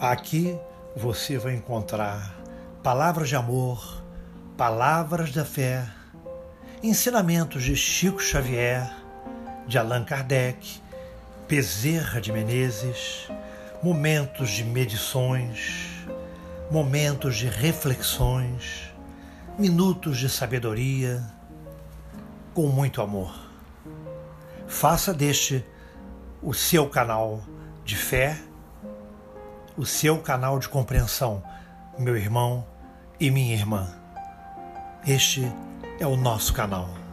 Aqui você vai encontrar palavras de amor, palavras da fé, ensinamentos de Chico Xavier, de Allan Kardec, Bezerra de Menezes, momentos de medições, momentos de reflexões, minutos de sabedoria, com muito amor. Faça deste o seu canal de fé o seu canal de compreensão, meu irmão e minha irmã. Este é o nosso canal.